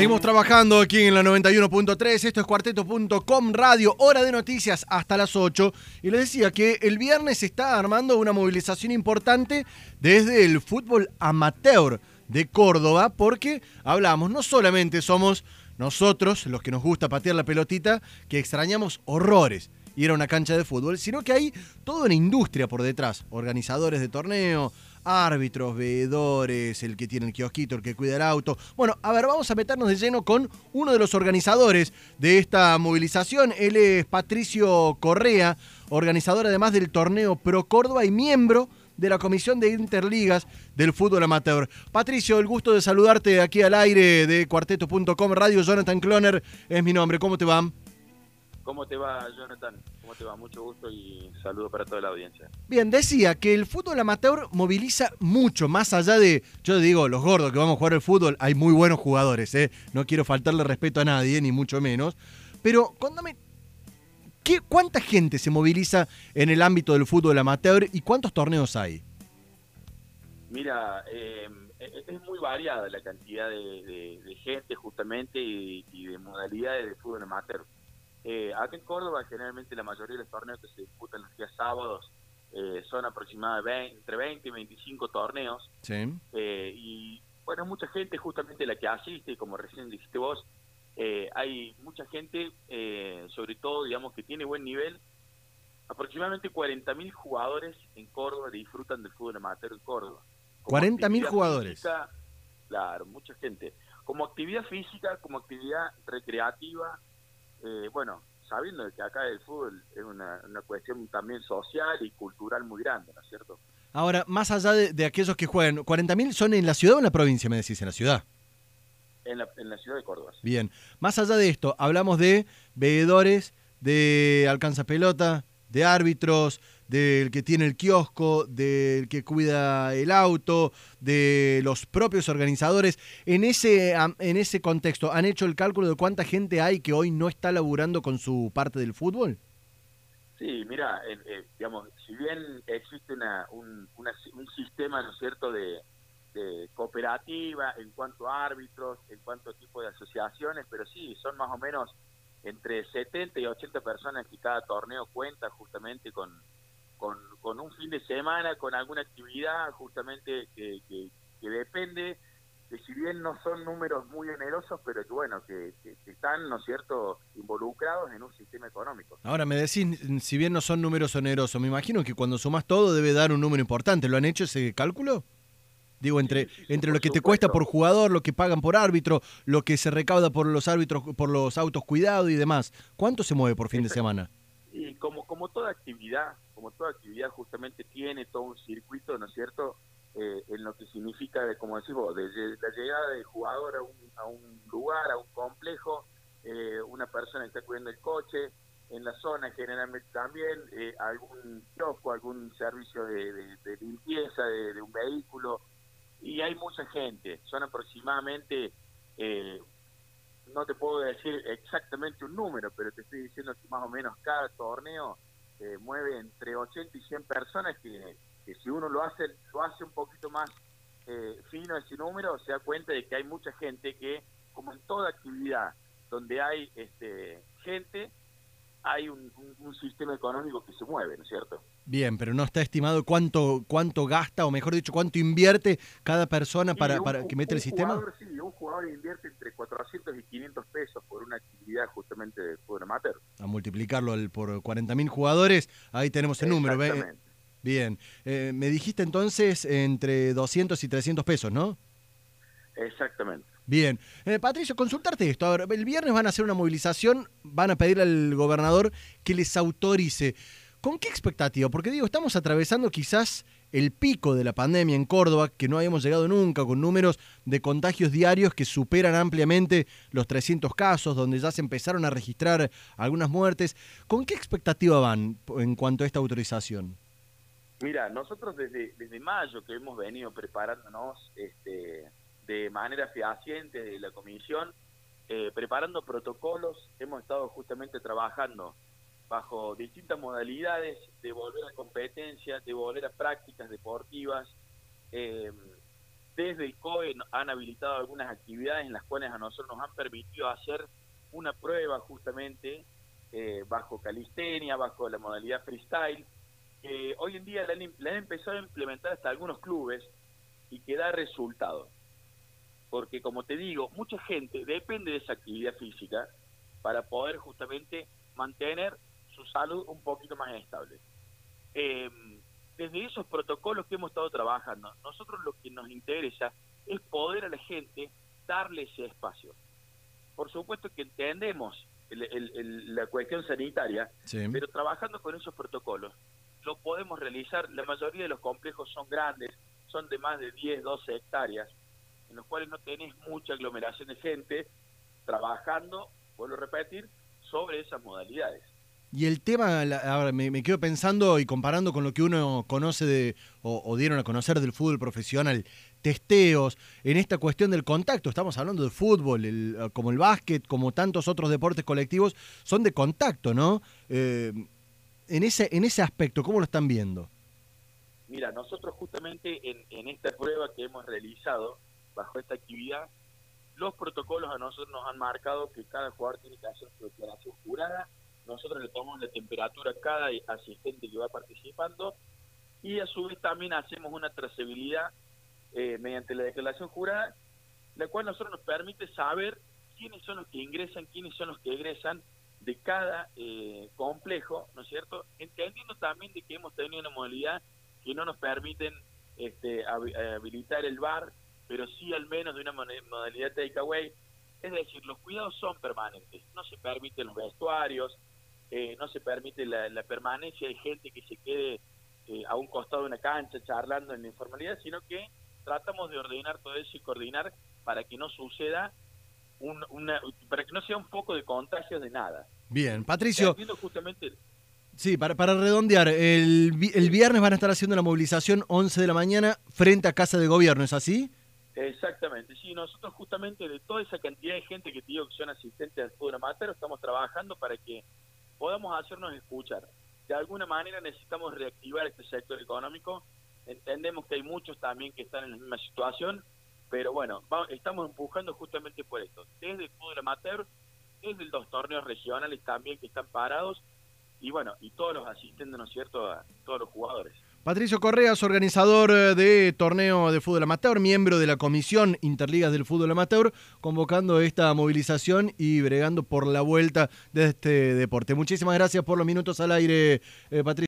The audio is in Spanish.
Seguimos trabajando aquí en la 91.3, esto es cuarteto.com radio, hora de noticias hasta las 8. Y les decía que el viernes se está armando una movilización importante desde el fútbol amateur de Córdoba, porque hablamos, no solamente somos nosotros los que nos gusta patear la pelotita, que extrañamos horrores ir a una cancha de fútbol, sino que hay toda una industria por detrás, organizadores de torneo, árbitros, veedores, el que tiene el kiosquito, el que cuida el auto. Bueno, a ver, vamos a meternos de lleno con uno de los organizadores de esta movilización. Él es Patricio Correa, organizador además del torneo Pro Córdoba y miembro de la Comisión de Interligas del Fútbol Amateur. Patricio, el gusto de saludarte aquí al aire de cuarteto.com Radio. Jonathan Cloner es mi nombre. ¿Cómo te va? ¿Cómo te va, Jonathan? ¿Cómo te va? Mucho gusto y saludo para toda la audiencia. Bien, decía que el fútbol amateur moviliza mucho, más allá de, yo digo, los gordos que vamos a jugar el fútbol, hay muy buenos jugadores, ¿eh? no quiero faltarle respeto a nadie, ni mucho menos, pero contame, ¿qué, ¿cuánta gente se moviliza en el ámbito del fútbol amateur y cuántos torneos hay? Mira, eh, es muy variada la cantidad de, gente justamente y, y de modalidades de fútbol amateur. Eh, acá en Córdoba, generalmente la mayoría de los torneos que se disputan los días sábados eh, son aproximadamente entre 20 y 25 torneos. Sí. Eh, y bueno, mucha gente justamente la que asiste, como recién dijiste vos, eh, hay mucha gente, sobre todo, digamos, que tiene buen nivel. Aproximadamente 40.000 jugadores en Córdoba disfrutan del fútbol amateur en Córdoba. 40.000 jugadores. claro, mucha gente. Como actividad física, como actividad recreativa, eh, bueno, sabiendo que acá el fútbol es una, cuestión también social y cultural muy grande, ¿no es cierto? Ahora, más allá de, aquellos que juegan, ¿40.000 son en la ciudad o en la provincia, me decís? En la ciudad. En la, en la ciudad de Córdoba. Bien, más allá de esto, hablamos de veedores, de alcanza pelota, de árbitros, del que tiene el kiosco, del que cuida el auto, de los propios organizadores. En ese, en ese contexto, ¿han hecho el cálculo de cuánta gente hay que hoy no está laburando con su parte del fútbol? Sí, mira, eh, digamos, si bien existe una, un, un sistema, ¿no es cierto?, de, de cooperativa en cuanto a árbitros, en cuanto a tipo de asociaciones, pero sí, son más o menos entre 70 y 80 personas que cada torneo cuenta justamente con, con, un fin de semana, con alguna actividad justamente que, depende de si bien no son números muy onerosos, pero que bueno, que, están, ¿no es cierto?, involucrados en un sistema económico. Ahora, me decís, si bien no son números onerosos, me imagino que cuando sumas todo debe dar un número importante. ¿Lo han hecho ese cálculo? Digo, entre, entre lo que te cuesta por jugador, lo que pagan por árbitro, lo que se recauda por los árbitros, por los autos cuidados y demás. ¿Cuánto se mueve por fin de semana? Y como, como toda actividad, como toda actividad justamente tiene todo un circuito, ¿no es cierto?, eh, en lo que significa, de, como decimos, desde la llegada del jugador a un, a un lugar, a un complejo, eh, una persona que está cuidando el coche, en la zona generalmente también eh, algún kiosco, algún servicio de, limpieza de, un vehículo, y hay mucha gente, son aproximadamente, no te puedo decir exactamente un número, pero te estoy diciendo que más o menos cada torneo mueve entre 80 y 100 personas que, si uno lo hace lo hace un poquito más eh, fino ese número, se da cuenta de que hay mucha gente que, como en toda actividad donde hay este, gente, hay un, sistema económico que se mueve, ¿no es cierto? Bien, pero no está estimado cuánto cuánto gasta, o mejor dicho, cuánto invierte cada persona para, para que mete el sistema. sí, un jugador invierte 400 y 500 pesos por una actividad justamente de fútbol amateur. A multiplicarlo por 40.000 jugadores, ahí tenemos el número. Bien, eh, me dijiste entonces entre 200 y 300 pesos, ¿no? Exactamente. Bien. Eh, Patricio, consultarte esto. A ver, el viernes van a hacer una movilización, van a pedirle al gobernador que les autorice. ¿Con qué expectativa? Porque digo, estamos atravesando quizás el pico de la pandemia en Córdoba, que no habíamos llegado nunca, con números de contagios diarios que superan ampliamente los 300 casos, donde ya se empezaron a registrar algunas muertes. ¿Con qué expectativa van en cuanto a esta autorización? Mira, nosotros desde, mayo que hemos venido preparándonos este, de manera fehaciente de la comisión, eh, preparando protocolos, hemos estado justamente trabajando bajo distintas modalidades de volver a competencias, de volver a prácticas deportivas, eh, desde el COE han habilitado algunas actividades en las cuales a nosotros nos han permitido hacer una prueba justamente eh, bajo calistenia, bajo la modalidad freestyle, que hoy en día la han, empezado a implementar hasta algunos clubes y que da resultado. Porque como te digo, mucha gente depende de esa actividad física para poder justamente mantener su salud un poquito más estable. Eh, desde esos protocolos que hemos estado trabajando, nosotros lo que nos interesa es poder a la gente darle ese espacio. Por supuesto que entendemos la cuestión sanitaria, pero trabajando con esos protocolos lo podemos realizar. La mayoría de los complejos son grandes, son de más de 10, 12 hectáreas, en los cuales no tenés mucha aglomeración de gente trabajando, vuelvo a repetir, sobre esas modalidades. Y el tema, ahora me, quedo pensando y comparando con lo que uno conoce de, o, dieron a conocer del fútbol profesional, testeos, en esta cuestión del contacto, estamos hablando de fútbol, el, como el básquet, como tantos otros deportes colectivos, son de contacto, ¿no? Eh, en, ese, en ese aspecto, ¿cómo lo están viendo? Mira, nosotros justamente en, en esta prueba que hemos realizado, bajo esta actividad, los protocolos a nosotros nos han marcado que cada jugador tiene que hacer su declaración jurada nosotros le tomamos la temperatura a cada asistente que va participando y a su vez también hacemos una trazabilidad eh, mediante la declaración jurada, la cual nosotros nos permite saber quiénes son los que ingresan, quiénes son los que egresan de cada eh, complejo, ¿no es cierto? Entendiendo también de que hemos tenido una modalidad que no nos permiten este, habilitar el bar, pero sí al menos de una modalidad takeaway. Es decir, los cuidados son permanentes, no se permiten los vestuarios, eh, no se permite la, permanencia de gente que se quede eh, a un costado de una cancha charlando en la informalidad, sino que tratamos de ordenar todo eso y coordinar para que no suceda una, para que no sea un foco de contagios de nada. Bien, Patricio. Justamente, Sí, para, para redondear, el, el viernes van a estar haciendo la movilización 11 de la mañana frente a Casa de Gobierno, ¿es así? Exactamente, sí, nosotros justamente de toda esa cantidad de gente que te digo que son asistentes al fútbol amateur, estamos trabajando para que podamos hacernos escuchar. De alguna manera necesitamos reactivar este sector económico. Entendemos que hay muchos también que están en la misma situación, pero bueno, estamos empujando justamente por esto. Desde el fútbol amateur, desde los torneos regionales también que están parados, y bueno, y todos los asistentes, ¿no es cierto?, a todos los jugadores. Patricio Correas, organizador eh, de torneo de fútbol amateur, miembro de la Comisión Interligas del Fútbol Amateur, convocando esta movilización y bregando por la vuelta de este deporte. Muchísimas gracias por los minutos al aire, eh, Patricio.